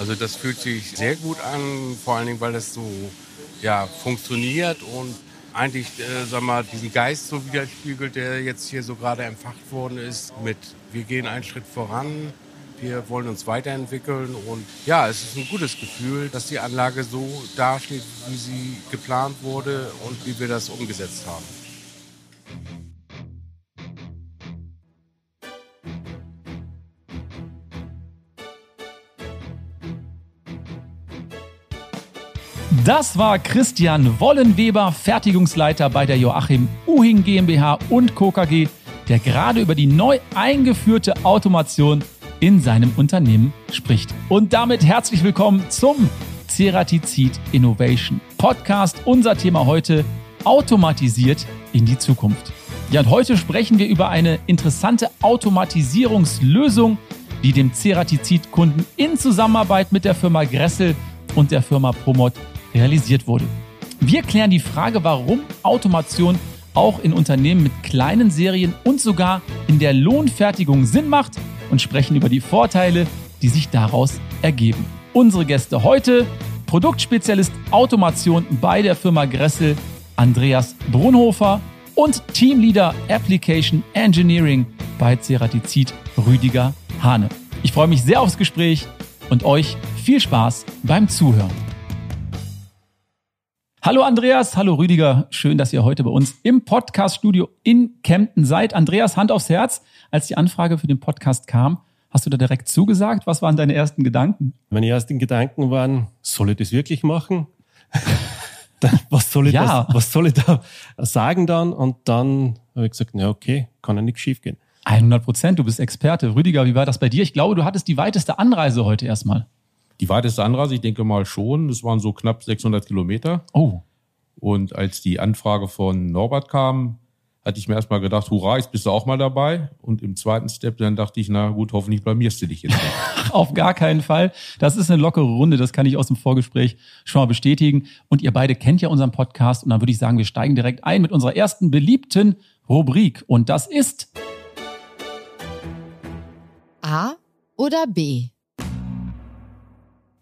Also das fühlt sich sehr gut an, vor allen Dingen, weil das so ja, funktioniert und eigentlich, äh, sag mal, diesen Geist so widerspiegelt, der jetzt hier so gerade empfacht worden ist mit wir gehen einen Schritt voran, wir wollen uns weiterentwickeln und ja, es ist ein gutes Gefühl, dass die Anlage so dasteht, wie sie geplant wurde und wie wir das umgesetzt haben. Das war Christian Wollenweber, Fertigungsleiter bei der Joachim Uhing GmbH und Co. KG, der gerade über die neu eingeführte Automation in seinem Unternehmen spricht. Und damit herzlich willkommen zum Ceratizid Innovation Podcast. Unser Thema heute automatisiert in die Zukunft. Ja, und heute sprechen wir über eine interessante Automatisierungslösung, die dem Ceratizid-Kunden in Zusammenarbeit mit der Firma Gressel und der Firma Promot realisiert wurde. Wir klären die Frage, warum Automation auch in Unternehmen mit kleinen Serien und sogar in der Lohnfertigung Sinn macht und sprechen über die Vorteile, die sich daraus ergeben. Unsere Gäste heute, Produktspezialist Automation bei der Firma Gressel, Andreas Brunhofer und Teamleader Application Engineering bei Ceratizid, Rüdiger Hane. Ich freue mich sehr aufs Gespräch und euch viel Spaß beim Zuhören. Hallo Andreas, hallo Rüdiger, schön, dass ihr heute bei uns im Podcaststudio in Kempten seid. Andreas, Hand aufs Herz, als die Anfrage für den Podcast kam, hast du da direkt zugesagt? Was waren deine ersten Gedanken? Meine ersten Gedanken waren, soll ich das wirklich machen? was, soll ich ja. das, was soll ich da sagen dann? Und dann habe ich gesagt, na okay, kann ja nichts schiefgehen. 100 Prozent, du bist Experte. Rüdiger, wie war das bei dir? Ich glaube, du hattest die weiteste Anreise heute erstmal. Die weiteste Anreise, ich denke mal schon, das waren so knapp 600 Kilometer. Oh. Und als die Anfrage von Norbert kam, hatte ich mir erstmal gedacht, hurra, jetzt bist du auch mal dabei. Und im zweiten Step dann dachte ich, na gut, hoffentlich blamierst du dich jetzt nicht. Auf gar keinen Fall. Das ist eine lockere Runde, das kann ich aus dem Vorgespräch schon mal bestätigen. Und ihr beide kennt ja unseren Podcast. Und dann würde ich sagen, wir steigen direkt ein mit unserer ersten beliebten Rubrik. Und das ist A oder B?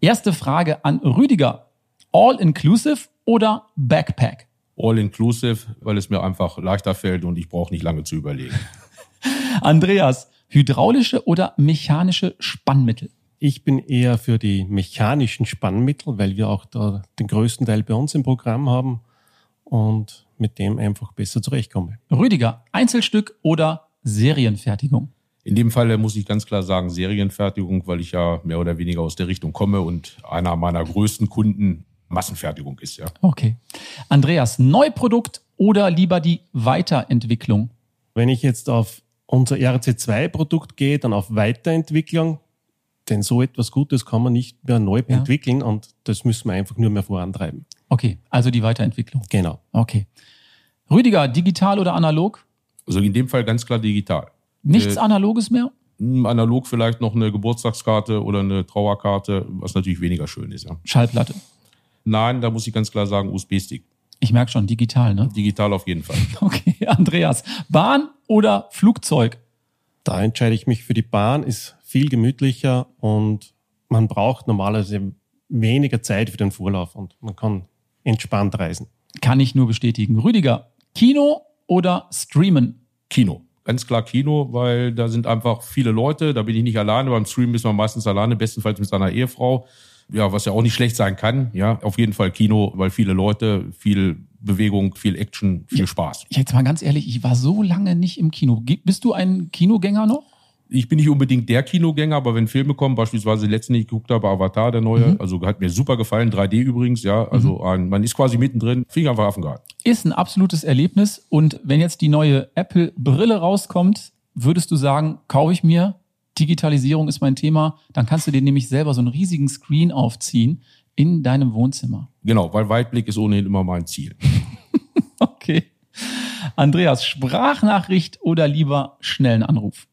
Erste Frage an Rüdiger. All-inclusive oder Backpack? All-inclusive, weil es mir einfach leichter fällt und ich brauche nicht lange zu überlegen. Andreas, hydraulische oder mechanische Spannmittel? Ich bin eher für die mechanischen Spannmittel, weil wir auch da den größten Teil bei uns im Programm haben und mit dem einfach besser zurechtkommen. Rüdiger, Einzelstück oder Serienfertigung? In dem Fall muss ich ganz klar sagen Serienfertigung, weil ich ja mehr oder weniger aus der Richtung komme und einer meiner größten Kunden Massenfertigung ist, ja. Okay. Andreas, Neuprodukt oder lieber die Weiterentwicklung? Wenn ich jetzt auf unser RC2-Produkt gehe, dann auf Weiterentwicklung, denn so etwas Gutes kann man nicht mehr neu Ja. entwickeln und das müssen wir einfach nur mehr vorantreiben. Okay, also die Weiterentwicklung. Genau. Okay. Rüdiger, digital oder analog? Also in dem Fall ganz klar digital. Nichts Äh, Analoges mehr? Analog vielleicht noch eine Geburtstagskarte oder eine Trauerkarte, was natürlich weniger schön ist, ja. Schallplatte. Nein, da muss ich ganz klar sagen, USB-Stick. Ich merke schon, digital, ne? Digital auf jeden Fall. Okay, Andreas. Bahn oder Flugzeug? Da entscheide ich mich für die Bahn, ist viel gemütlicher und man braucht normalerweise weniger Zeit für den Vorlauf und man kann entspannt reisen. Kann ich nur bestätigen. Rüdiger, Kino oder Streamen? Kino. Ganz klar Kino, weil da sind einfach viele Leute, da bin ich nicht alleine. Beim Stream ist man meistens alleine, bestenfalls mit seiner Ehefrau. Ja, was ja auch nicht schlecht sein kann. Ja, auf jeden Fall Kino, weil viele Leute, viel Bewegung, viel Action, viel Ja. Spaß. Jetzt mal ganz ehrlich, ich war so lange nicht im Kino. Bist du ein Kinogänger noch? Ich bin nicht unbedingt der Kinogänger, aber wenn Filme kommen, beispielsweise letzten, ich geguckt habe, Avatar, der neue, Mhm. also hat mir super gefallen, 3D übrigens, ja, also ein, man ist quasi mittendrin, Finger einfach Affengarten. Ist ein absolutes Erlebnis. Und wenn jetzt die neue Apple-Brille rauskommt, würdest du sagen, kaufe ich mir? Digitalisierung ist mein Thema. Dann kannst du dir nämlich selber so einen riesigen Screen aufziehen in deinem Wohnzimmer. Genau, weil Weitblick ist ohnehin immer mein Ziel. Okay. Andreas, Sprachnachricht oder lieber schnellen Anruf?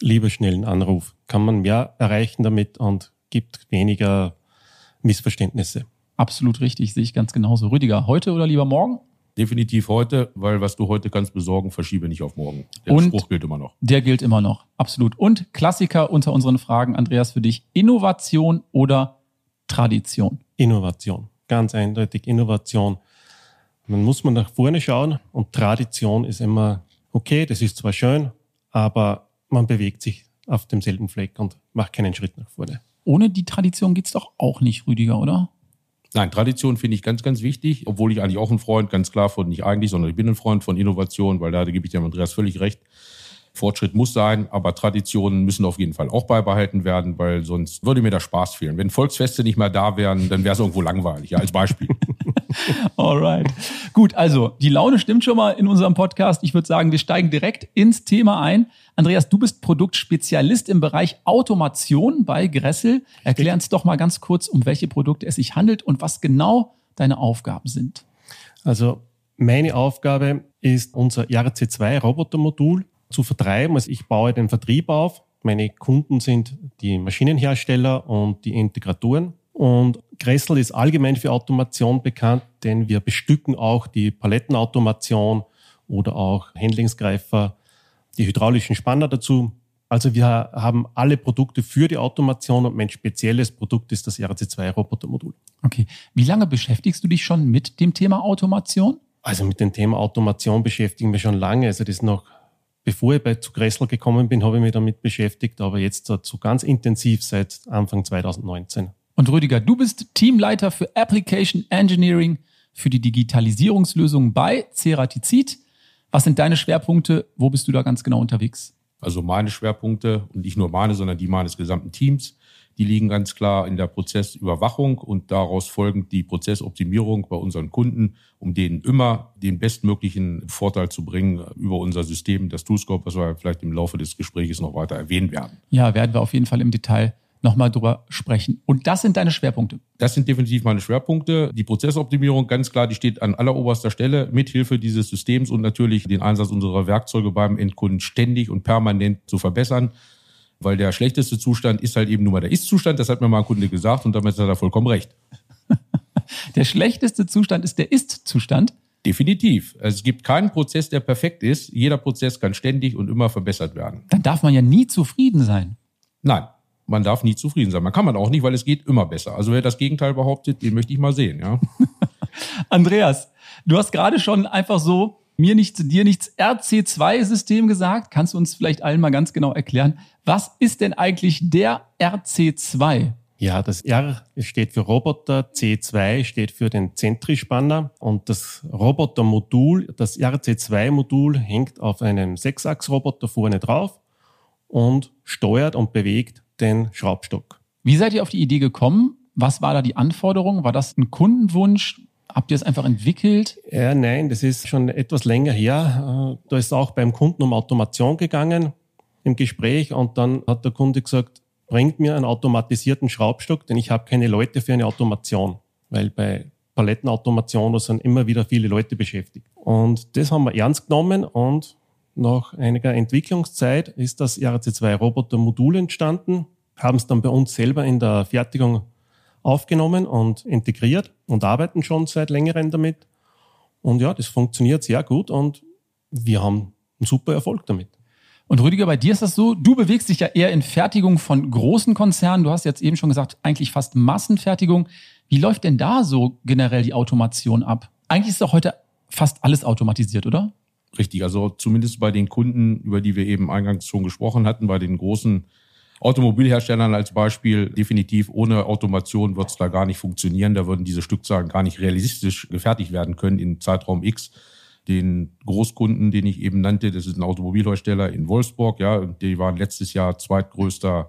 Lieber schnellen Anruf. Kann man mehr erreichen damit und gibt weniger Missverständnisse. Absolut richtig, sehe ich ganz genauso. Rüdiger, heute oder lieber morgen? Definitiv heute, weil was du heute kannst besorgen, verschiebe nicht auf morgen. Der Und Spruch gilt immer noch. Der gilt immer noch, absolut. Und Klassiker unter unseren Fragen, Andreas, für dich. Innovation oder Tradition? Innovation. Ganz eindeutig Innovation. Man muss man nach vorne schauen und Tradition ist immer, okay, das ist zwar schön, aber man bewegt sich auf demselben Fleck und macht keinen Schritt nach vorne. Ohne die Tradition geht's doch auch nicht, Rüdiger, oder? Nein, Tradition finde ich ganz, ganz wichtig, obwohl ich eigentlich auch ein Freund, ganz klar von, nicht eigentlich, sondern ich bin ein Freund von Innovation, weil da, da gebe ich dem Andreas völlig recht. Fortschritt muss sein, aber Traditionen müssen auf jeden Fall auch beibehalten werden, weil sonst würde mir der Spaß fehlen. Wenn Volksfeste nicht mehr da wären, dann wäre es irgendwo langweilig, ja, als Beispiel. Alright. Gut, also die Laune stimmt schon mal in unserem Podcast. Ich würde sagen, wir steigen direkt ins Thema ein. Andreas, du bist Produktspezialist im Bereich Automation bei Gressel. Erklär uns doch mal ganz kurz, um welche Produkte es sich handelt und was genau deine Aufgaben sind. Also meine Aufgabe ist unser RC2 Robotermodul zu vertreiben. Also ich baue den Vertrieb auf. Meine Kunden sind die Maschinenhersteller und die Integratoren. Und Gressel ist allgemein für Automation bekannt, denn wir bestücken auch die Palettenautomation oder auch Handlingsgreifer, die hydraulischen Spanner dazu. Also wir haben alle Produkte für die Automation und mein spezielles Produkt ist das RC2-Robotermodul. Okay. Wie lange beschäftigst du dich schon mit dem Thema Automation? Also mit dem Thema Automation beschäftigen wir schon lange. Also das ist noch bevor ich bei zu Gressel gekommen bin, habe ich mich damit beschäftigt, aber jetzt dazu ganz intensiv seit Anfang 2019. Und Rüdiger, du bist Teamleiter für Application Engineering für die Digitalisierungslösung bei Ceratizid. Was sind deine Schwerpunkte? Wo bist du da ganz genau unterwegs? Also meine Schwerpunkte und nicht nur meine, sondern die meines gesamten Teams die liegen ganz klar in der Prozessüberwachung und daraus folgend die Prozessoptimierung bei unseren Kunden, um denen immer den bestmöglichen Vorteil zu bringen über unser System, das Toolscope, was wir vielleicht im Laufe des Gesprächs noch weiter erwähnen werden. Ja, werden wir auf jeden Fall im Detail nochmal drüber sprechen. Und das sind deine Schwerpunkte? Das sind definitiv meine Schwerpunkte. Die Prozessoptimierung, ganz klar, die steht an alleroberster Stelle mithilfe dieses Systems und natürlich den Einsatz unserer Werkzeuge beim Endkunden ständig und permanent zu verbessern weil der schlechteste Zustand ist halt eben nur mal der Ist-Zustand. Das hat mir mal ein Kunde gesagt und damit hat er vollkommen recht. der schlechteste Zustand ist der Ist-Zustand? Definitiv. Also es gibt keinen Prozess, der perfekt ist. Jeder Prozess kann ständig und immer verbessert werden. Dann darf man ja nie zufrieden sein. Nein, man darf nie zufrieden sein. Man kann man auch nicht, weil es geht immer besser. Also wer das Gegenteil behauptet, den möchte ich mal sehen, ja. Andreas, du hast gerade schon einfach so mir nichts, dir nichts RC2-System gesagt. Kannst du uns vielleicht allen mal ganz genau erklären, was ist denn eigentlich der RC2? Ja, das R steht für Roboter, C2 steht für den Zentrispanner und das Robotermodul, das RC2-Modul hängt auf einem Sechsachsroboter vorne drauf und steuert und bewegt den Schraubstock. Wie seid ihr auf die Idee gekommen? Was war da die Anforderung? War das ein Kundenwunsch? Habt ihr es einfach entwickelt? Ja, nein, das ist schon etwas länger her. Äh, da ist auch beim Kunden um Automation gegangen im Gespräch und dann hat der Kunde gesagt, bringt mir einen automatisierten Schraubstock, denn ich habe keine Leute für eine Automation, weil bei Palettenautomation sind immer wieder viele Leute beschäftigt. Und das haben wir ernst genommen und nach einiger Entwicklungszeit ist das RC2 Roboter Modul entstanden, haben es dann bei uns selber in der Fertigung aufgenommen und integriert und arbeiten schon seit längerem damit. Und ja, das funktioniert sehr gut und wir haben einen super Erfolg damit. Und Rüdiger, bei dir ist das so, du bewegst dich ja eher in Fertigung von großen Konzernen. Du hast jetzt eben schon gesagt, eigentlich fast Massenfertigung. Wie läuft denn da so generell die Automation ab? Eigentlich ist doch heute fast alles automatisiert, oder? Richtig, also zumindest bei den Kunden, über die wir eben eingangs schon gesprochen hatten, bei den großen Automobilherstellern als Beispiel, definitiv ohne Automation wird es da gar nicht funktionieren. Da würden diese Stückzahlen gar nicht realistisch gefertigt werden können in Zeitraum X. Den Großkunden, den ich eben nannte, das ist ein Automobilhersteller in Wolfsburg, ja, die waren letztes Jahr zweitgrößter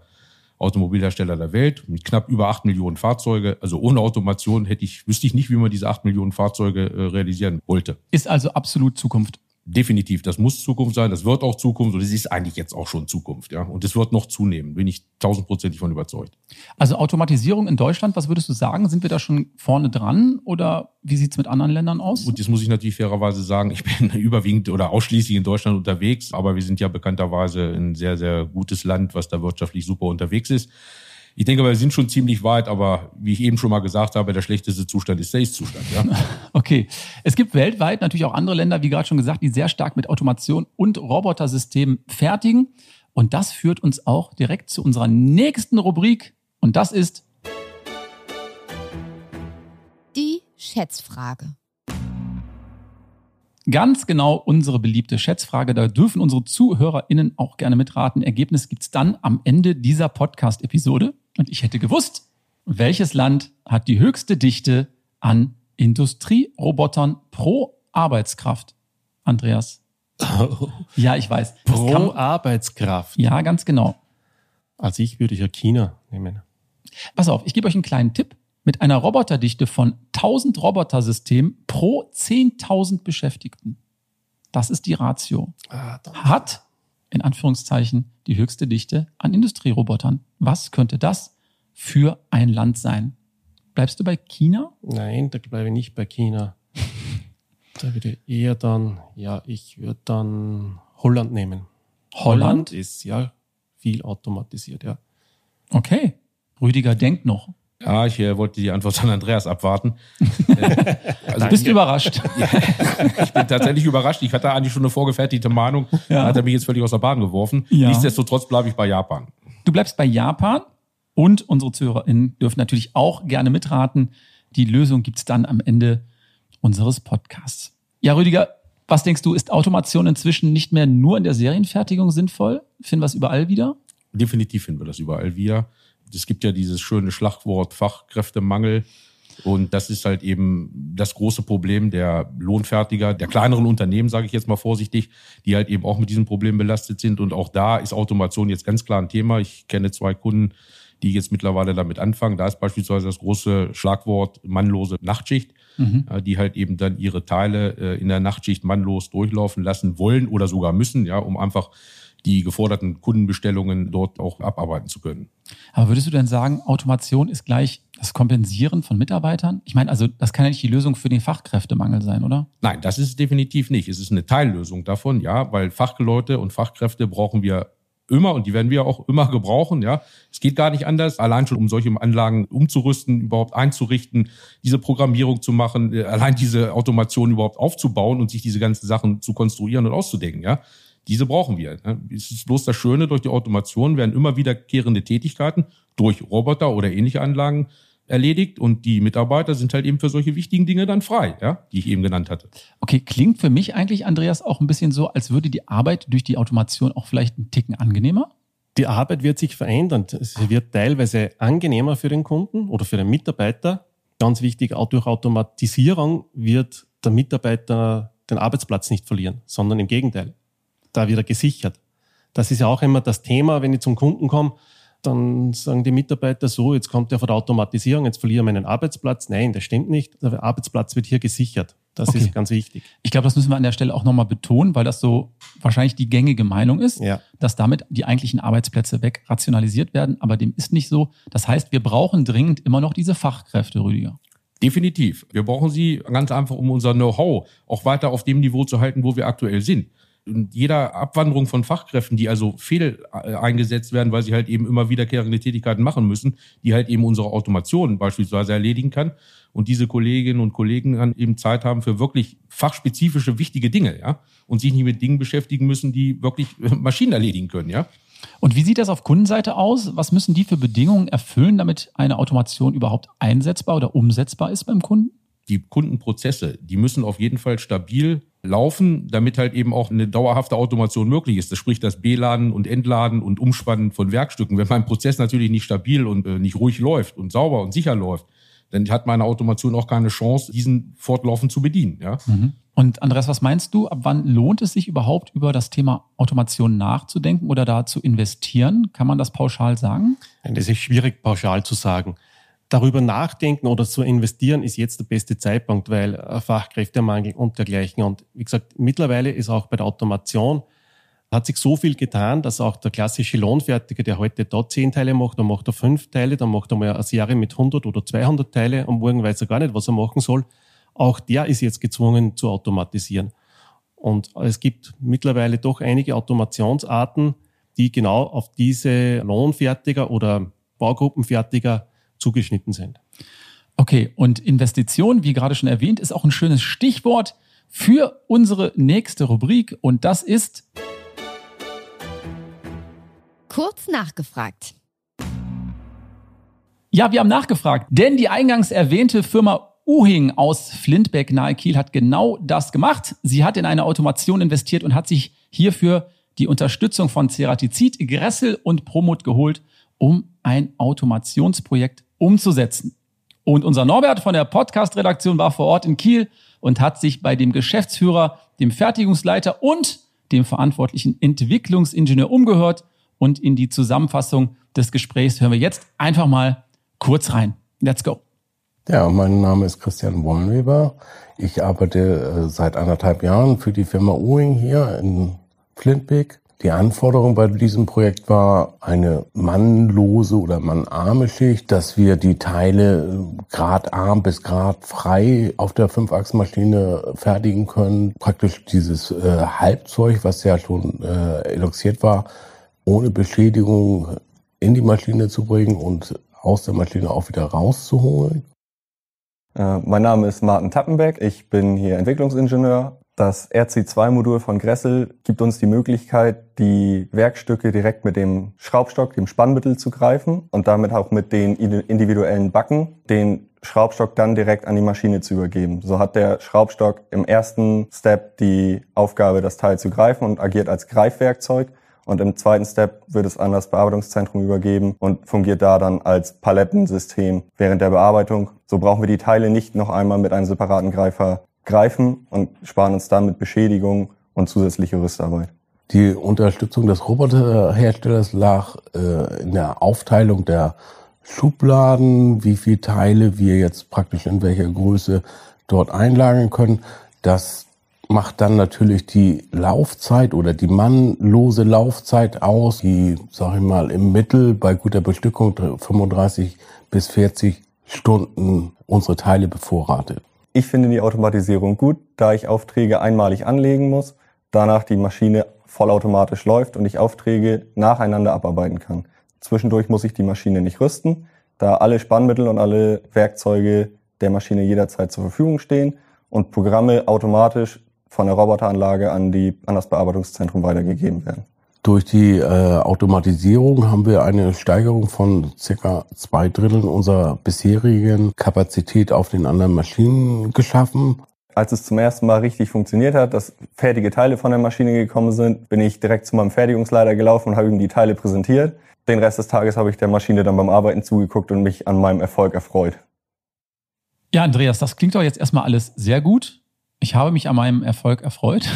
Automobilhersteller der Welt mit knapp über acht Millionen Fahrzeuge. Also ohne Automation hätte ich, wüsste ich nicht, wie man diese acht Millionen Fahrzeuge äh, realisieren wollte. Ist also absolut Zukunft definitiv, das muss Zukunft sein, das wird auch Zukunft und es ist eigentlich jetzt auch schon Zukunft, ja. Und es wird noch zunehmen, bin ich tausendprozentig von überzeugt. Also Automatisierung in Deutschland, was würdest du sagen? Sind wir da schon vorne dran oder wie sieht's mit anderen Ländern aus? Gut, jetzt muss ich natürlich fairerweise sagen, ich bin überwiegend oder ausschließlich in Deutschland unterwegs, aber wir sind ja bekannterweise ein sehr, sehr gutes Land, was da wirtschaftlich super unterwegs ist. Ich denke, wir sind schon ziemlich weit, aber wie ich eben schon mal gesagt habe, der schlechteste Zustand ist der Ist-Zustand. Ja? Okay. Es gibt weltweit natürlich auch andere Länder, wie gerade schon gesagt, die sehr stark mit Automation und Robotersystemen fertigen. Und das führt uns auch direkt zu unserer nächsten Rubrik. Und das ist Die Schätzfrage. ganz genau unsere beliebte Schätzfrage. Da dürfen unsere ZuhörerInnen auch gerne mitraten. Ergebnis gibt's dann am Ende dieser Podcast-Episode. Und ich hätte gewusst, welches Land hat die höchste Dichte an Industrierobotern pro Arbeitskraft? Andreas. Ja, ich weiß. Pro kann- Arbeitskraft. ja, ganz genau. Also ich würde ja China nehmen. Pass auf, ich gebe euch einen kleinen Tipp. Mit einer Roboterdichte von 1000 Robotersystemen pro 10.000 Beschäftigten. Das ist die Ratio. Ah, Hat, in Anführungszeichen, die höchste Dichte an Industrierobotern. Was könnte das für ein Land sein? Bleibst du bei China? Nein, da bleibe ich nicht bei China. Da würde ich eher dann, ja, ich würde dann Holland nehmen. Holland? ist ja viel automatisiert, ja. Okay. Rüdiger denkt noch. Ja, ich äh, wollte die Antwort an Andreas abwarten. Also bist du überrascht. Ich bin tatsächlich überrascht. Ich hatte eigentlich schon eine vorgefertigte Meinung. Ja. Da hat er mich jetzt völlig aus der Bahn geworfen. Ja. Nichtsdestotrotz bleibe ich bei Japan. Du bleibst bei Japan und unsere ZuhörerInnen dürfen natürlich auch gerne mitraten. Die Lösung gibt's dann am Ende unseres Podcasts. Ja, Rüdiger, was denkst du, ist Automation inzwischen nicht mehr nur in der Serienfertigung sinnvoll? Finden wir es überall wieder? Definitiv finden wir das überall wieder. Es gibt ja dieses schöne Schlagwort Fachkräftemangel. Und das ist halt eben das große Problem der Lohnfertiger, der kleineren Unternehmen, sage ich jetzt mal vorsichtig, die halt eben auch mit diesem Problem belastet sind. Und auch da ist Automation jetzt ganz klar ein Thema. Ich kenne zwei Kunden, die jetzt mittlerweile damit anfangen. Da ist beispielsweise das große Schlagwort mannlose Nachtschicht, äh, die halt eben dann ihre Teile äh, in der Nachtschicht mannlos durchlaufen lassen wollen oder sogar müssen, ja, um einfach die geforderten Kundenbestellungen dort auch abarbeiten zu können. Aber würdest du denn sagen, Automation ist gleich das Kompensieren von Mitarbeitern? Ich meine, also das kann ja nicht die Lösung für den Fachkräftemangel sein, oder? Nein, das ist es definitiv nicht. Es ist eine Teillösung davon, ja, weil Fachleute und Fachkräfte brauchen wir immer und die werden wir auch immer gebrauchen, ja. Es geht gar nicht anders, allein schon um solche Anlagen umzurüsten, überhaupt einzurichten, diese Programmierung zu machen, äh, allein diese Automation überhaupt aufzubauen und sich diese ganzen Sachen zu konstruieren und auszudenken, ja. Diese brauchen wir. Ne? Es ist bloß das Schöne, durch die Automation werden immer wiederkehrende Tätigkeiten durch Roboter oder ähnliche Anlagen erledigt und die Mitarbeiter sind halt eben für solche wichtigen Dinge dann frei, ja, die ich eben genannt hatte. Okay, klingt für mich eigentlich, Andreas, auch ein bisschen so, als würde die Arbeit durch die Automation auch vielleicht einen Ticken angenehmer? Die Arbeit wird sich verändern. Sie wird teilweise angenehmer für den Kunden oder für den Mitarbeiter. Ganz wichtig, auch durch Automatisierung wird der Mitarbeiter den Arbeitsplatz nicht verlieren, sondern im Gegenteil. Da wird er gesichert. Das ist ja auch immer das Thema, wenn ich zum Kunden komme, dann sagen die Mitarbeiter so, jetzt kommt er von der Automatisierung, jetzt verliere ich meinen Arbeitsplatz. Nein, das stimmt nicht. Der Arbeitsplatz wird hier gesichert. Das Okay. ist ganz wichtig. Ich glaube, das müssen wir an der Stelle auch nochmal betonen, weil das so wahrscheinlich die gängige Meinung ist, Ja. dass damit die eigentlichen Arbeitsplätze wegrationalisiert werden. Aber dem ist nicht so. Das heißt, wir brauchen dringend immer noch diese Fachkräfte, Rüdiger. Definitiv. Wir brauchen sie ganz einfach, um unser Know-how auch weiter auf dem Niveau zu halten, wo wir aktuell sind. Und jeder Abwanderung von Fachkräften, die also fehl äh, eingesetzt werden, weil sie halt eben immer wiederkehrende Tätigkeiten machen müssen, die halt eben unsere Automation beispielsweise erledigen kann. Und diese Kolleginnen und Kollegen dann eben Zeit haben für wirklich fachspezifische, wichtige Dinge, ja. Und sich nicht mit Dingen beschäftigen müssen, die wirklich äh, Maschinen erledigen können, ja. Und wie sieht das auf Kundenseite aus? Was müssen die für Bedingungen erfüllen, damit eine Automation überhaupt einsetzbar oder umsetzbar ist beim Kunden? die Kundenprozesse, die müssen auf jeden Fall stabil laufen, damit halt eben auch eine dauerhafte Automation möglich ist. Das spricht das Beladen und Entladen und Umspannen von Werkstücken. Wenn mein Prozess natürlich nicht stabil und äh, nicht ruhig läuft und sauber und sicher läuft, dann hat meine Automation auch keine Chance, diesen fortlaufend zu bedienen. Ja? Und Andreas, was meinst du? Ab wann lohnt es sich überhaupt über das Thema Automation nachzudenken oder da zu investieren? Kann man das pauschal sagen? Das ist schwierig pauschal zu sagen. Darüber nachdenken oder zu investieren ist jetzt der beste Zeitpunkt, weil äh, Fachkräftemangel und dergleichen. Und wie gesagt, mittlerweile ist auch bei der Automation hat sich so viel getan, dass auch der klassische Lohnfertiger, der heute da zehn Teile macht, dann macht er fünf Teile, dann macht er mal eine Serie mit 100 oder 200 Teile und morgen weiß er gar nicht, was er machen soll. Auch der ist jetzt gezwungen zu automatisieren. Und es gibt mittlerweile doch einige Automationsarten, die genau auf diese Lohnfertiger oder Baugruppenfertiger zugeschnitten sind. Okay, und Investition, wie gerade schon erwähnt, ist auch ein schönes Stichwort für unsere nächste Rubrik und das ist Kurz nachgefragt. Ja, wir haben nachgefragt, denn die eingangs erwähnte Firma Uhing aus Flintbeck nahe Kiel hat genau das gemacht. Sie hat in eine Automation investiert und hat sich hierfür die Unterstützung von Ceratizid, Gressel und Promot geholt, um ein Automationsprojekt umzusetzen. Und unser Norbert von der Podcast-Redaktion war vor Ort in Kiel und hat sich bei dem Geschäftsführer, dem Fertigungsleiter und dem verantwortlichen Entwicklungsingenieur umgehört. Und in die Zusammenfassung des Gesprächs hören wir jetzt einfach mal kurz rein. Let's go. Ja, mein Name ist Christian Wollenweber. Ich arbeite äh, seit anderthalb Jahren für die Firma Uing hier in Flintbeck. Die Anforderung bei diesem Projekt war eine mannlose oder mannarme Schicht, dass wir die Teile gradarm bis gradfrei auf der Fünfachsmaschine fertigen können. Praktisch dieses äh, Halbzeug, was ja schon äh, eloxiert war, ohne Beschädigung in die Maschine zu bringen und aus der Maschine auch wieder rauszuholen. Äh, mein Name ist Martin Tappenbeck. Ich bin hier Entwicklungsingenieur das RC2-Modul von Gressel gibt uns die Möglichkeit, die Werkstücke direkt mit dem Schraubstock, dem Spannmittel zu greifen und damit auch mit den individuellen Backen den Schraubstock dann direkt an die Maschine zu übergeben. So hat der Schraubstock im ersten Step die Aufgabe, das Teil zu greifen und agiert als Greifwerkzeug. Und im zweiten Step wird es an das Bearbeitungszentrum übergeben und fungiert da dann als Palettensystem während der Bearbeitung. So brauchen wir die Teile nicht noch einmal mit einem separaten Greifer greifen und sparen uns damit Beschädigung und zusätzliche Rüstarbeit. Die Unterstützung des Roboterherstellers lag äh, in der Aufteilung der Schubladen, wie viele Teile wir jetzt praktisch in welcher Größe dort einlagern können. Das macht dann natürlich die Laufzeit oder die mannlose Laufzeit aus, die, sag ich mal, im Mittel bei guter Bestückung 35 bis 40 Stunden unsere Teile bevorratet. Ich finde die Automatisierung gut, da ich Aufträge einmalig anlegen muss, danach die Maschine vollautomatisch läuft und ich Aufträge nacheinander abarbeiten kann. Zwischendurch muss ich die Maschine nicht rüsten, da alle Spannmittel und alle Werkzeuge der Maschine jederzeit zur Verfügung stehen und Programme automatisch von der Roboteranlage an, die, an das Bearbeitungszentrum weitergegeben werden. Durch die äh, Automatisierung haben wir eine Steigerung von circa zwei Dritteln unserer bisherigen Kapazität auf den anderen Maschinen geschaffen. Als es zum ersten Mal richtig funktioniert hat, dass fertige Teile von der Maschine gekommen sind, bin ich direkt zu meinem Fertigungsleiter gelaufen und habe ihm die Teile präsentiert. Den Rest des Tages habe ich der Maschine dann beim Arbeiten zugeguckt und mich an meinem Erfolg erfreut. Ja, Andreas, das klingt doch jetzt erstmal alles sehr gut. Ich habe mich an meinem Erfolg erfreut.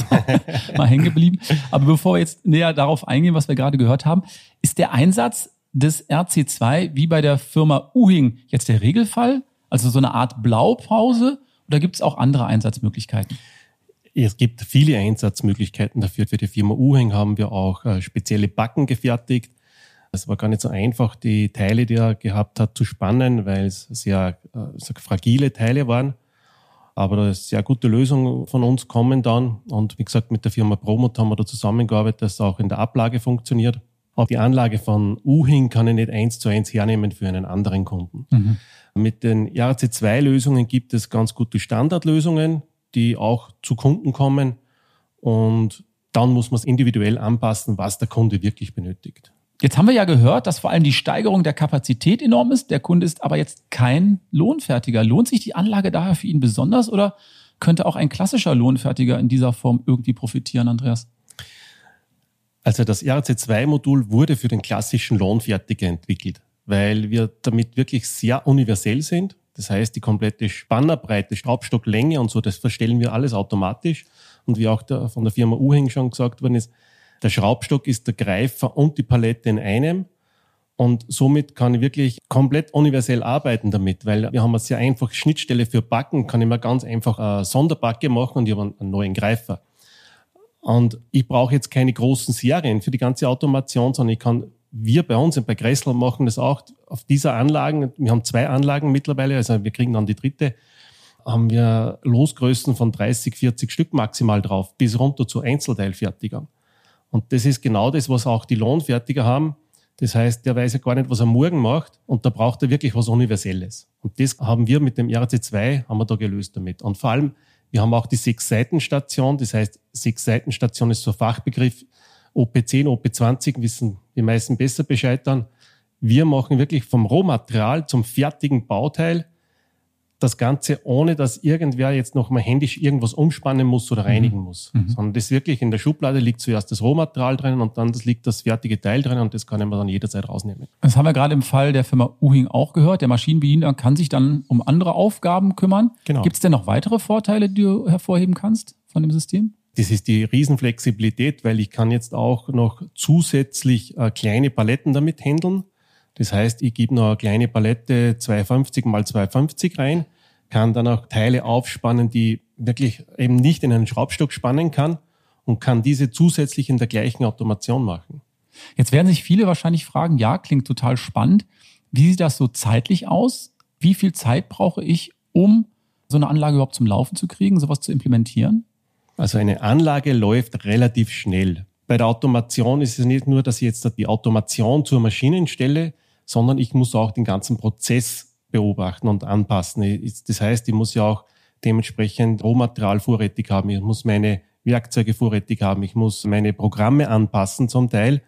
Mal hängen geblieben. Aber bevor wir jetzt näher darauf eingehen, was wir gerade gehört haben, ist der Einsatz des RC2 wie bei der Firma Uhing jetzt der Regelfall? Also so eine Art Blaupause? Oder gibt es auch andere Einsatzmöglichkeiten? Es gibt viele Einsatzmöglichkeiten dafür. Für die Firma Uhing haben wir auch äh, spezielle Backen gefertigt. Es war gar nicht so einfach, die Teile, die er gehabt hat, zu spannen, weil es sehr, äh, sehr fragile Teile waren. Aber da ist sehr gute Lösung von uns kommen dann. Und wie gesagt, mit der Firma Promot haben wir da zusammengearbeitet, dass es auch in der Ablage funktioniert. Auch die Anlage von Uhin kann ich nicht eins zu eins hernehmen für einen anderen Kunden. Mhm. Mit den RC2-Lösungen gibt es ganz gute Standardlösungen, die auch zu Kunden kommen. Und dann muss man es individuell anpassen, was der Kunde wirklich benötigt. Jetzt haben wir ja gehört, dass vor allem die Steigerung der Kapazität enorm ist. Der Kunde ist aber jetzt kein Lohnfertiger. Lohnt sich die Anlage daher für ihn besonders oder könnte auch ein klassischer Lohnfertiger in dieser Form irgendwie profitieren, Andreas? Also das RC2-Modul wurde für den klassischen Lohnfertiger entwickelt, weil wir damit wirklich sehr universell sind. Das heißt, die komplette Spannerbreite, Schraubstocklänge und so, das verstellen wir alles automatisch. Und wie auch der, von der Firma Uhing schon gesagt worden ist, der Schraubstock ist der Greifer und die Palette in einem. Und somit kann ich wirklich komplett universell arbeiten damit, weil wir haben eine sehr einfache Schnittstelle für Backen, kann ich mir ganz einfach eine Sonderbacke machen und ich habe einen neuen Greifer. Und ich brauche jetzt keine großen Serien für die ganze Automation, sondern ich kann, wir bei uns bei Gressler machen das auch auf dieser Anlagen. Wir haben zwei Anlagen mittlerweile, also wir kriegen dann die dritte, haben wir Losgrößen von 30, 40 Stück maximal drauf, bis runter zu Einzelteilfertigern. Und das ist genau das, was auch die Lohnfertiger haben. Das heißt, der weiß ja gar nicht, was er morgen macht und da braucht er wirklich was Universelles. Und das haben wir mit dem RC2 haben wir da gelöst damit. Und vor allem, wir haben auch die Sechs-Seiten-Station. Das heißt, Sechs-Seiten-Station ist so ein Fachbegriff. OP10, OP20 wissen die meisten besser Bescheid dann. Wir machen wirklich vom Rohmaterial zum fertigen Bauteil das Ganze, ohne dass irgendwer jetzt noch mal händisch irgendwas umspannen muss oder reinigen mhm. muss. Mhm. Sondern das wirklich in der Schublade liegt zuerst das Rohmaterial drin und dann das liegt das fertige Teil drin und das kann man dann jederzeit rausnehmen. Das haben wir gerade im Fall der Firma Uhing auch gehört. Der Maschinenbediener kann sich dann um andere Aufgaben kümmern. Genau. Gibt es denn noch weitere Vorteile, die du hervorheben kannst von dem System? Das ist die Riesenflexibilität, weil ich kann jetzt auch noch zusätzlich äh, kleine Paletten damit handeln. Das heißt, ich gebe noch eine kleine Palette 250 mal 250 rein, kann dann auch Teile aufspannen, die wirklich eben nicht in einen Schraubstock spannen kann und kann diese zusätzlich in der gleichen Automation machen. Jetzt werden sich viele wahrscheinlich fragen, ja, klingt total spannend. Wie sieht das so zeitlich aus? Wie viel Zeit brauche ich, um so eine Anlage überhaupt zum Laufen zu kriegen, sowas zu implementieren? Also eine Anlage läuft relativ schnell. Bei der Automation ist es nicht nur, dass ich jetzt die Automation zur Maschine stelle, sondern ich muss auch den ganzen Prozess beobachten und anpassen. Das heißt, ich muss ja auch dementsprechend Rohmaterial vorrätig haben. Ich muss meine Werkzeuge vorrätig haben. Ich muss meine Programme anpassen zum Teil,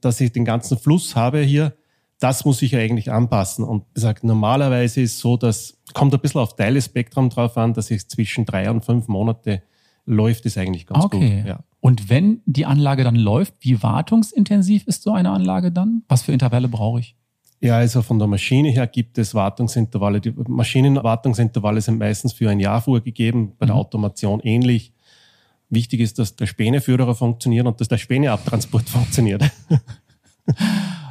dass ich den ganzen Fluss habe hier. Das muss ich ja eigentlich anpassen. Und gesagt, normalerweise ist es so, dass kommt ein bisschen auf Teilespektrum drauf an, dass ich zwischen drei und fünf Monate läuft es eigentlich ganz okay. gut. Ja. Und wenn die Anlage dann läuft, wie wartungsintensiv ist so eine Anlage dann? Was für Intervalle brauche ich? Ja, also von der Maschine her gibt es Wartungsintervalle. Die Maschinenwartungsintervalle sind meistens für ein Jahr vorgegeben, bei der mhm. Automation ähnlich. Wichtig ist, dass der Späneführer funktioniert und dass der Späneabtransport funktioniert.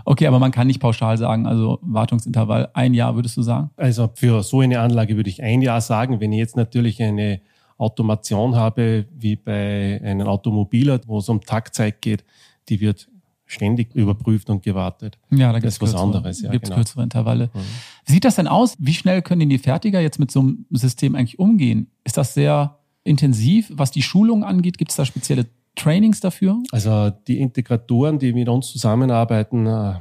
Okay, aber man kann nicht pauschal sagen, also Wartungsintervall ein Jahr würdest du sagen? Also für so eine Anlage würde ich ein Jahr sagen. Wenn ich jetzt natürlich eine Automation habe, wie bei einem Automobiler, wo es um Taktzeit geht, die wird ständig überprüft und gewartet. Ja, da gibt es was anderes. Ja, gibt genau. kürzere Intervalle. Mhm. Wie sieht das denn aus? Wie schnell können die Fertiger jetzt mit so einem System eigentlich umgehen? Ist das sehr intensiv? Was die Schulung angeht, gibt es da spezielle Trainings dafür? Also die Integratoren, die mit uns zusammenarbeiten, äh,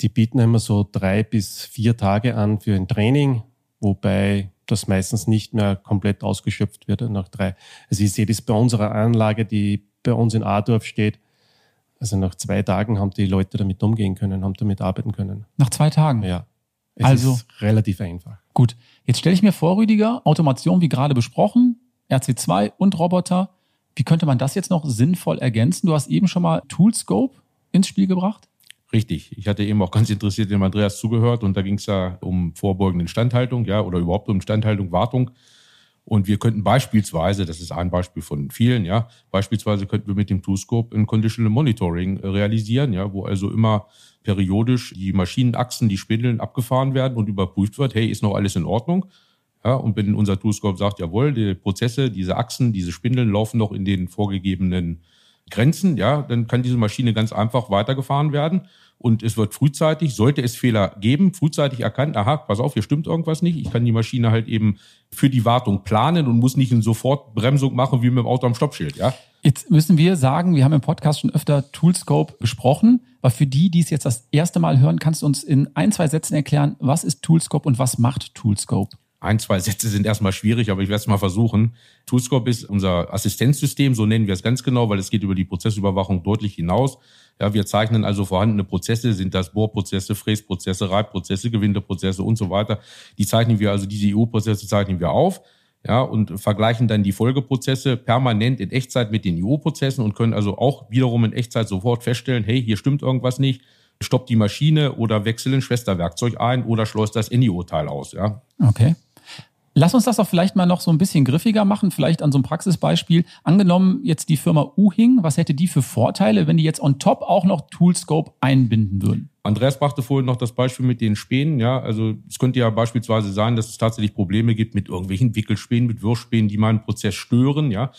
die bieten immer so drei bis vier Tage an für ein Training, wobei das meistens nicht mehr komplett ausgeschöpft wird nach drei. Also ich sehe das bei unserer Anlage, die bei uns in Adorf steht, also nach zwei Tagen haben die Leute damit umgehen können, haben damit arbeiten können. Nach zwei Tagen? Ja. Es also ist relativ einfach. Gut. Jetzt stelle ich mir vor, Rüdiger, Automation wie gerade besprochen, RC2 und Roboter. Wie könnte man das jetzt noch sinnvoll ergänzen? Du hast eben schon mal Toolscope ins Spiel gebracht. Richtig. Ich hatte eben auch ganz interessiert dem Andreas zugehört und da ging es ja um vorbeugende Instandhaltung, ja, oder überhaupt um Instandhaltung, Wartung. Und wir könnten beispielsweise, das ist ein Beispiel von vielen, ja, beispielsweise könnten wir mit dem Toolscope ein Conditional Monitoring äh, realisieren, ja, wo also immer periodisch die Maschinenachsen, die Spindeln abgefahren werden und überprüft wird, hey, ist noch alles in Ordnung? Ja, und wenn unser Toolscope sagt, jawohl, die Prozesse, diese Achsen, diese Spindeln laufen noch in den vorgegebenen Grenzen, ja, dann kann diese Maschine ganz einfach weitergefahren werden und es wird frühzeitig, sollte es Fehler geben, frühzeitig erkannt, aha, pass auf, hier stimmt irgendwas nicht. Ich kann die Maschine halt eben für die Wartung planen und muss nicht eine Sofortbremsung machen wie mit dem Auto am Stoppschild, ja. Jetzt müssen wir sagen, wir haben im Podcast schon öfter Toolscope besprochen, aber für die, die es jetzt das erste Mal hören, kannst du uns in ein, zwei Sätzen erklären, was ist Toolscope und was macht Toolscope? Ein, zwei Sätze sind erstmal schwierig, aber ich werde es mal versuchen. Toolscope ist unser Assistenzsystem, so nennen wir es ganz genau, weil es geht über die Prozessüberwachung deutlich hinaus. Ja, wir zeichnen also vorhandene Prozesse, sind das Bohrprozesse, Fräsprozesse, Reibprozesse, Gewindeprozesse und so weiter. Die zeichnen wir, also diese EU-Prozesse zeichnen wir auf. Ja, und vergleichen dann die Folgeprozesse permanent in Echtzeit mit den EU-Prozessen und können also auch wiederum in Echtzeit sofort feststellen, hey, hier stimmt irgendwas nicht, stoppt die Maschine oder wechselt ein Schwesterwerkzeug ein oder schleust das NIO-Teil aus, ja. Okay. Lass uns das doch vielleicht mal noch so ein bisschen griffiger machen, vielleicht an so einem Praxisbeispiel. Angenommen jetzt die Firma Uhing, was hätte die für Vorteile, wenn die jetzt on top auch noch Toolscope einbinden würden? Andreas brachte vorhin noch das Beispiel mit den Spänen. Ja, also es könnte ja beispielsweise sein, dass es tatsächlich Probleme gibt mit irgendwelchen Wickelspänen, mit Wirfspänen, die meinen Prozess stören. Ja,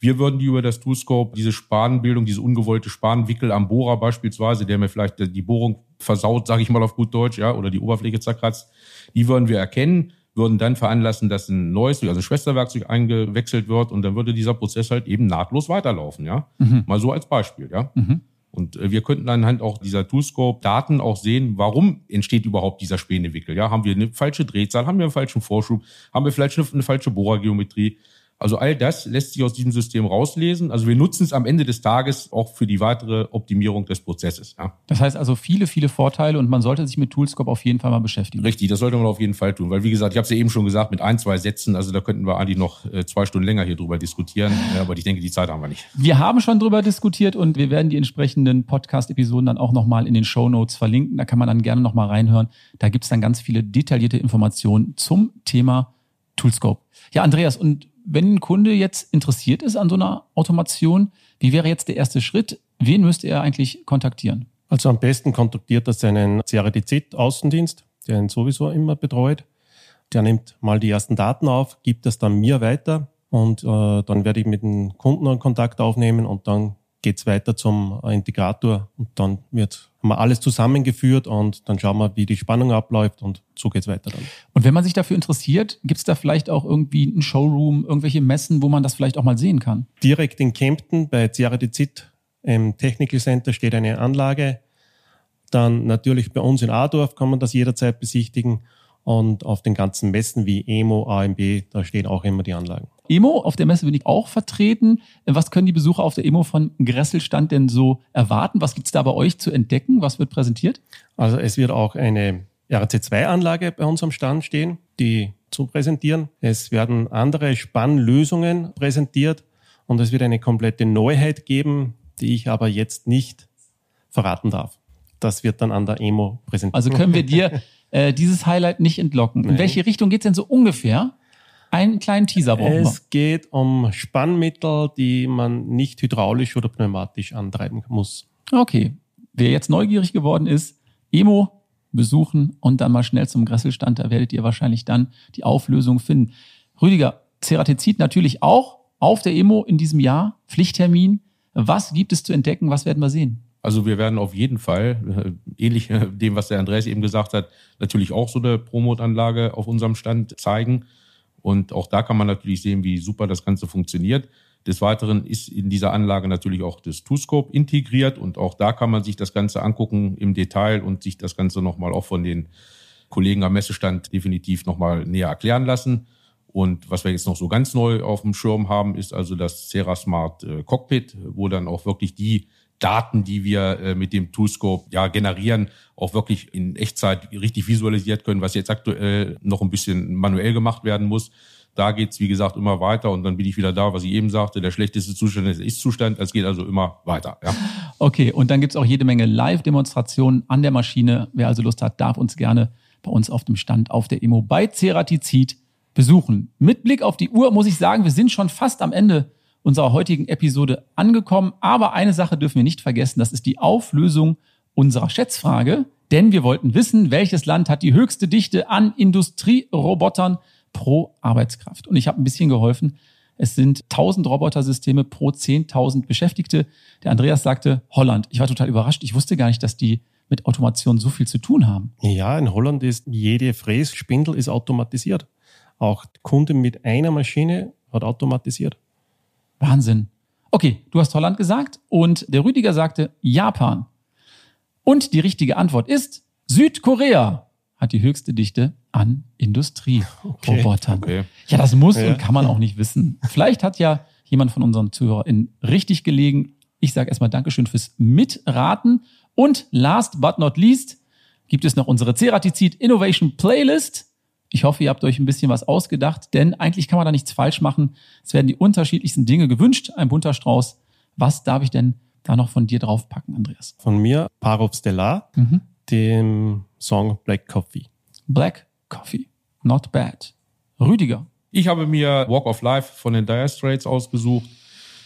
wir würden die über das Toolscope, diese Spanenbildung, diese ungewollte Spanenwickel am Bohrer beispielsweise, der mir vielleicht die Bohrung versaut, sage ich mal auf gut Deutsch, ja, oder die Oberfläche zerkratzt, die würden wir erkennen würden dann veranlassen, dass ein neues, also ein Schwesterwerkzeug eingewechselt wird und dann würde dieser Prozess halt eben nahtlos weiterlaufen, ja. Mhm. Mal so als Beispiel, ja. Mhm. Und äh, wir könnten anhand auch dieser Toolscope-Daten auch sehen, warum entsteht überhaupt dieser Spänewickel. Ja, haben wir eine falsche Drehzahl, haben wir einen falschen Vorschub, haben wir vielleicht eine, eine falsche Bohrergeometrie, also all das lässt sich aus diesem System rauslesen. Also wir nutzen es am Ende des Tages auch für die weitere Optimierung des Prozesses. Ja. Das heißt also viele, viele Vorteile und man sollte sich mit Toolscope auf jeden Fall mal beschäftigen. Richtig, das sollte man auf jeden Fall tun. Weil wie gesagt, ich habe es ja eben schon gesagt, mit ein, zwei Sätzen, also da könnten wir eigentlich noch äh, zwei Stunden länger hier drüber diskutieren. Ja, aber ich denke, die Zeit haben wir nicht. Wir haben schon drüber diskutiert und wir werden die entsprechenden Podcast-Episoden dann auch nochmal in den Show Notes verlinken. Da kann man dann gerne nochmal reinhören. Da gibt es dann ganz viele detaillierte Informationen zum Thema Toolscope. Ja, Andreas, und wenn ein Kunde jetzt interessiert ist an so einer Automation, wie wäre jetzt der erste Schritt? Wen müsste er eigentlich kontaktieren? Also am besten kontaktiert er seinen CRDZ-Außendienst, der ihn sowieso immer betreut. Der nimmt mal die ersten Daten auf, gibt es dann mir weiter und äh, dann werde ich mit dem Kunden einen Kontakt aufnehmen und dann geht's weiter zum Integrator und dann wird haben wir alles zusammengeführt und dann schauen wir, wie die Spannung abläuft und so geht's weiter dann. Und wenn man sich dafür interessiert, gibt's da vielleicht auch irgendwie einen Showroom, irgendwelche Messen, wo man das vielleicht auch mal sehen kann? Direkt in Kempten bei CRDZ im Technical Center steht eine Anlage. Dann natürlich bei uns in Adorf kann man das jederzeit besichtigen und auf den ganzen Messen wie EMO, AMB, da stehen auch immer die Anlagen. EMO, auf der Messe bin ich auch vertreten. Was können die Besucher auf der EMO von Gresselstand denn so erwarten? Was gibt's da bei euch zu entdecken? Was wird präsentiert? Also es wird auch eine RC2-Anlage bei uns am Stand stehen, die zu präsentieren. Es werden andere Spannlösungen präsentiert und es wird eine komplette Neuheit geben, die ich aber jetzt nicht verraten darf. Das wird dann an der EMO präsentiert. Also können wir dir äh, dieses Highlight nicht entlocken. In welche Richtung geht's denn so ungefähr? Einen kleinen Teaser brauchen wir. Es geht um Spannmittel, die man nicht hydraulisch oder pneumatisch antreiben muss. Okay. Wer jetzt neugierig geworden ist, Emo besuchen und dann mal schnell zum Gresselstand. Da werdet ihr wahrscheinlich dann die Auflösung finden. Rüdiger, Ceratizid natürlich auch auf der Emo in diesem Jahr. Pflichttermin. Was gibt es zu entdecken? Was werden wir sehen? Also wir werden auf jeden Fall, äh, ähnlich äh, dem, was der Andreas eben gesagt hat, natürlich auch so eine Promot-Anlage auf unserem Stand zeigen. Und auch da kann man natürlich sehen, wie super das Ganze funktioniert. Des Weiteren ist in dieser Anlage natürlich auch das Two-Scope integriert und auch da kann man sich das Ganze angucken im Detail und sich das Ganze nochmal auch von den Kollegen am Messestand definitiv nochmal näher erklären lassen. Und was wir jetzt noch so ganz neu auf dem Schirm haben, ist also das Serasmart äh, Cockpit, wo dann auch wirklich die Daten, die wir äh, mit dem Toolscope ja generieren, auch wirklich in Echtzeit richtig visualisiert können, was jetzt aktuell noch ein bisschen manuell gemacht werden muss. Da geht's wie gesagt, immer weiter und dann bin ich wieder da, was ich eben sagte, der schlechteste Zustand ist Ist-Zustand. Es geht also immer weiter. Ja. Okay, und dann gibt's auch jede Menge Live-Demonstrationen an der Maschine. Wer also Lust hat, darf uns gerne bei uns auf dem Stand auf der Emo bei Ceratizid besuchen. Mit Blick auf die Uhr muss ich sagen, wir sind schon fast am Ende unserer heutigen Episode angekommen. Aber eine Sache dürfen wir nicht vergessen, das ist die Auflösung unserer Schätzfrage. Denn wir wollten wissen, welches Land hat die höchste Dichte an Industrierobotern pro Arbeitskraft. Und ich habe ein bisschen geholfen. Es sind 1000 Robotersysteme pro 10.000 Beschäftigte. Der Andreas sagte Holland. Ich war total überrascht. Ich wusste gar nicht, dass die mit Automation so viel zu tun haben. Ja, in Holland ist jede Frässpindel ist automatisiert. Auch Kunde mit einer Maschine hat automatisiert. Wahnsinn. Okay, du hast Holland gesagt und der Rüdiger sagte Japan. Und die richtige Antwort ist Südkorea hat die höchste Dichte an Industrierobotern. Okay, okay. Ja, das muss ja. und kann man auch nicht wissen. Vielleicht hat ja jemand von unseren ZuhörerInnen richtig gelegen. Ich sage erstmal Dankeschön fürs Mitraten. Und last but not least gibt es noch unsere Ceratizid Innovation Playlist. Ich hoffe, ihr habt euch ein bisschen was ausgedacht, denn eigentlich kann man da nichts falsch machen. Es werden die unterschiedlichsten Dinge gewünscht, ein bunter Strauß. Was darf ich denn da noch von dir draufpacken, Andreas? Von mir Parov Stellar, mhm. dem Song Black Coffee. Black Coffee, not bad. Rüdiger. Ich habe mir Walk of Life von den Dire Straits ausgesucht.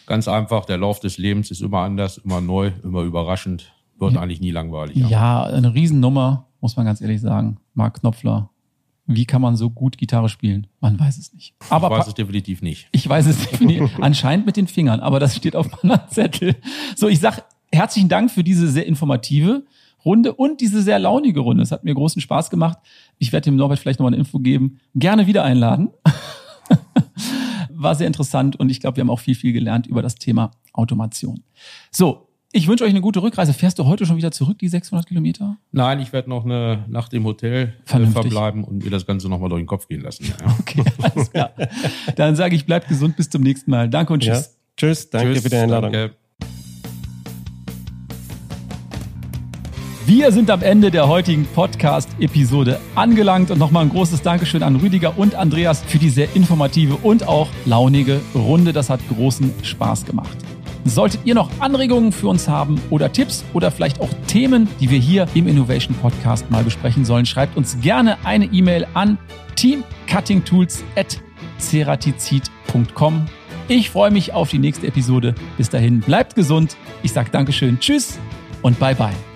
Ganz einfach, der Lauf des Lebens ist immer anders, immer neu, immer überraschend. Wird ja. eigentlich nie langweilig. Ja. ja, eine Riesennummer, muss man ganz ehrlich sagen. Mark Knopfler, wie kann man so gut Gitarre spielen? Man weiß es nicht. Aber ich weiß es definitiv nicht. Ich weiß es definitiv. Anscheinend mit den Fingern, aber das steht auf meinem Zettel. So, ich sag herzlichen Dank für diese sehr informative Runde und diese sehr launige Runde. Es hat mir großen Spaß gemacht. Ich werde dem Norbert vielleicht noch mal eine Info geben. Gerne wieder einladen. War sehr interessant und ich glaube, wir haben auch viel, viel gelernt über das Thema Automation. So, Ich wünsche euch eine gute Rückreise. Fährst du heute schon wieder zurück, die 600 Kilometer? Nein, ich werde noch eine Nacht im Hotel äh, Vernünftig. verbleiben und mir das Ganze nochmal durch den Kopf gehen lassen. Ja. Okay, alles klar. Dann sage ich, bleibt gesund, bis zum nächsten Mal. Danke und Ja. tschüss. Tschüss, danke Tschüss, für die Einladung. Danke. Wir sind am Ende der heutigen Podcast-Episode angelangt und nochmal ein großes Dankeschön an Rüdiger und Andreas für die sehr informative und auch launige Runde. Das hat großen Spaß gemacht. Solltet ihr noch Anregungen für uns haben oder Tipps oder vielleicht auch Themen, die wir hier im Innovation Podcast mal besprechen sollen, schreibt uns gerne eine E-Mail an teamcuttingtools.ceratizid.com. Ich freue mich auf die nächste Episode. Bis dahin, bleibt gesund. Ich sage Dankeschön, Tschüss und Bye bye.